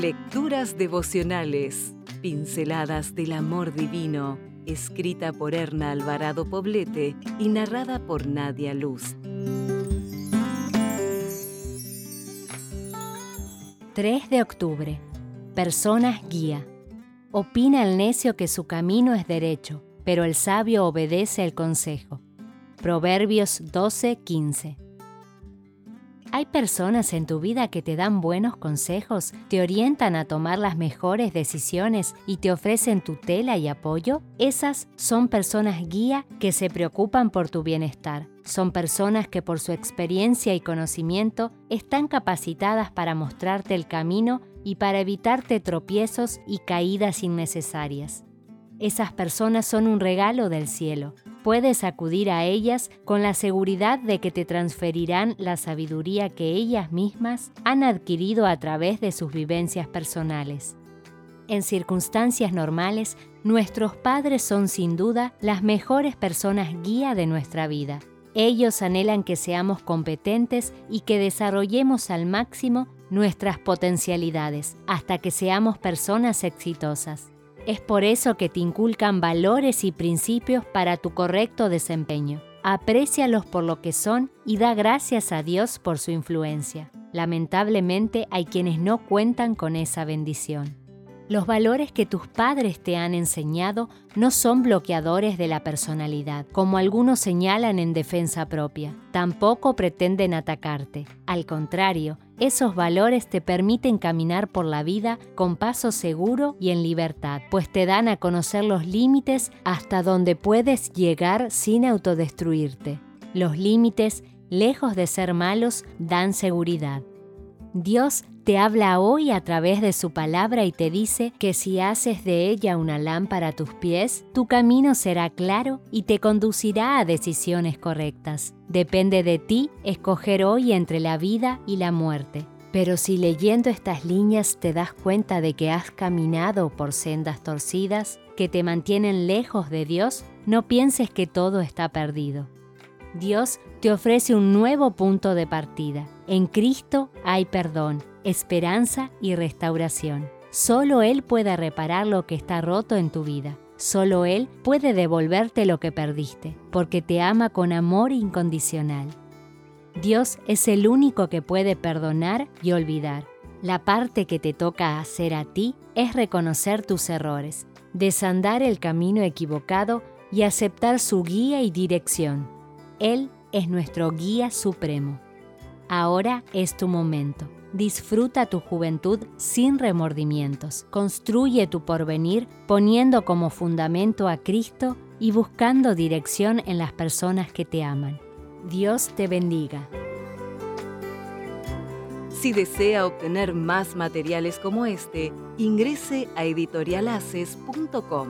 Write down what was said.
Lecturas devocionales, pinceladas del amor divino, escrita por Erna Alvarado Poblete y narrada por Nadia Luz. 3 de octubre. Personas guía. Opina el necio que su camino es derecho, pero el sabio obedece el consejo. Proverbios 12:15. ¿Hay personas en tu vida que te dan buenos consejos, te orientan a tomar las mejores decisiones y te ofrecen tutela y apoyo? Esas son personas guía que se preocupan por tu bienestar. Son personas que por su experiencia y conocimiento están capacitadas para mostrarte el camino y para evitarte tropiezos y caídas innecesarias. Esas personas son un regalo del cielo. Puedes acudir a ellas con la seguridad de que te transferirán la sabiduría que ellas mismas han adquirido a través de sus vivencias personales. En circunstancias normales, nuestros padres son sin duda las mejores personas guía de nuestra vida. Ellos anhelan que seamos competentes y que desarrollemos al máximo nuestras potencialidades hasta que seamos personas exitosas. Es por eso que te inculcan valores y principios para tu correcto desempeño. Aprécialos por lo que son y da gracias a Dios por su influencia. Lamentablemente hay quienes no cuentan con esa bendición. Los valores que tus padres te han enseñado no son bloqueadores de la personalidad, como algunos señalan en defensa propia. Tampoco pretenden atacarte. Al contrario, esos valores te permiten caminar por la vida con paso seguro y en libertad, pues te dan a conocer los límites hasta donde puedes llegar sin autodestruirte. Los límites, lejos de ser malos, dan seguridad. Dios te habla hoy a través de su palabra y te dice que si haces de ella una lámpara a tus pies, tu camino será claro y te conducirá a decisiones correctas. Depende de ti escoger hoy entre la vida y la muerte. Pero si leyendo estas líneas te das cuenta de que has caminado por sendas torcidas que te mantienen lejos de Dios, no pienses que todo está perdido. Dios te ofrece un nuevo punto de partida. En Cristo hay perdón, esperanza y restauración. Solo Él puede reparar lo que está roto en tu vida. Solo Él puede devolverte lo que perdiste, porque te ama con amor incondicional. Dios es el único que puede perdonar y olvidar. La parte que te toca hacer a ti es reconocer tus errores, desandar el camino equivocado y aceptar su guía y dirección. Él es nuestro guía supremo. Ahora es tu momento. Disfruta tu juventud sin remordimientos. Construye tu porvenir poniendo como fundamento a Cristo y buscando dirección en las personas que te aman. Dios te bendiga. Si desea obtener más materiales como este, ingrese a editorialaces.com.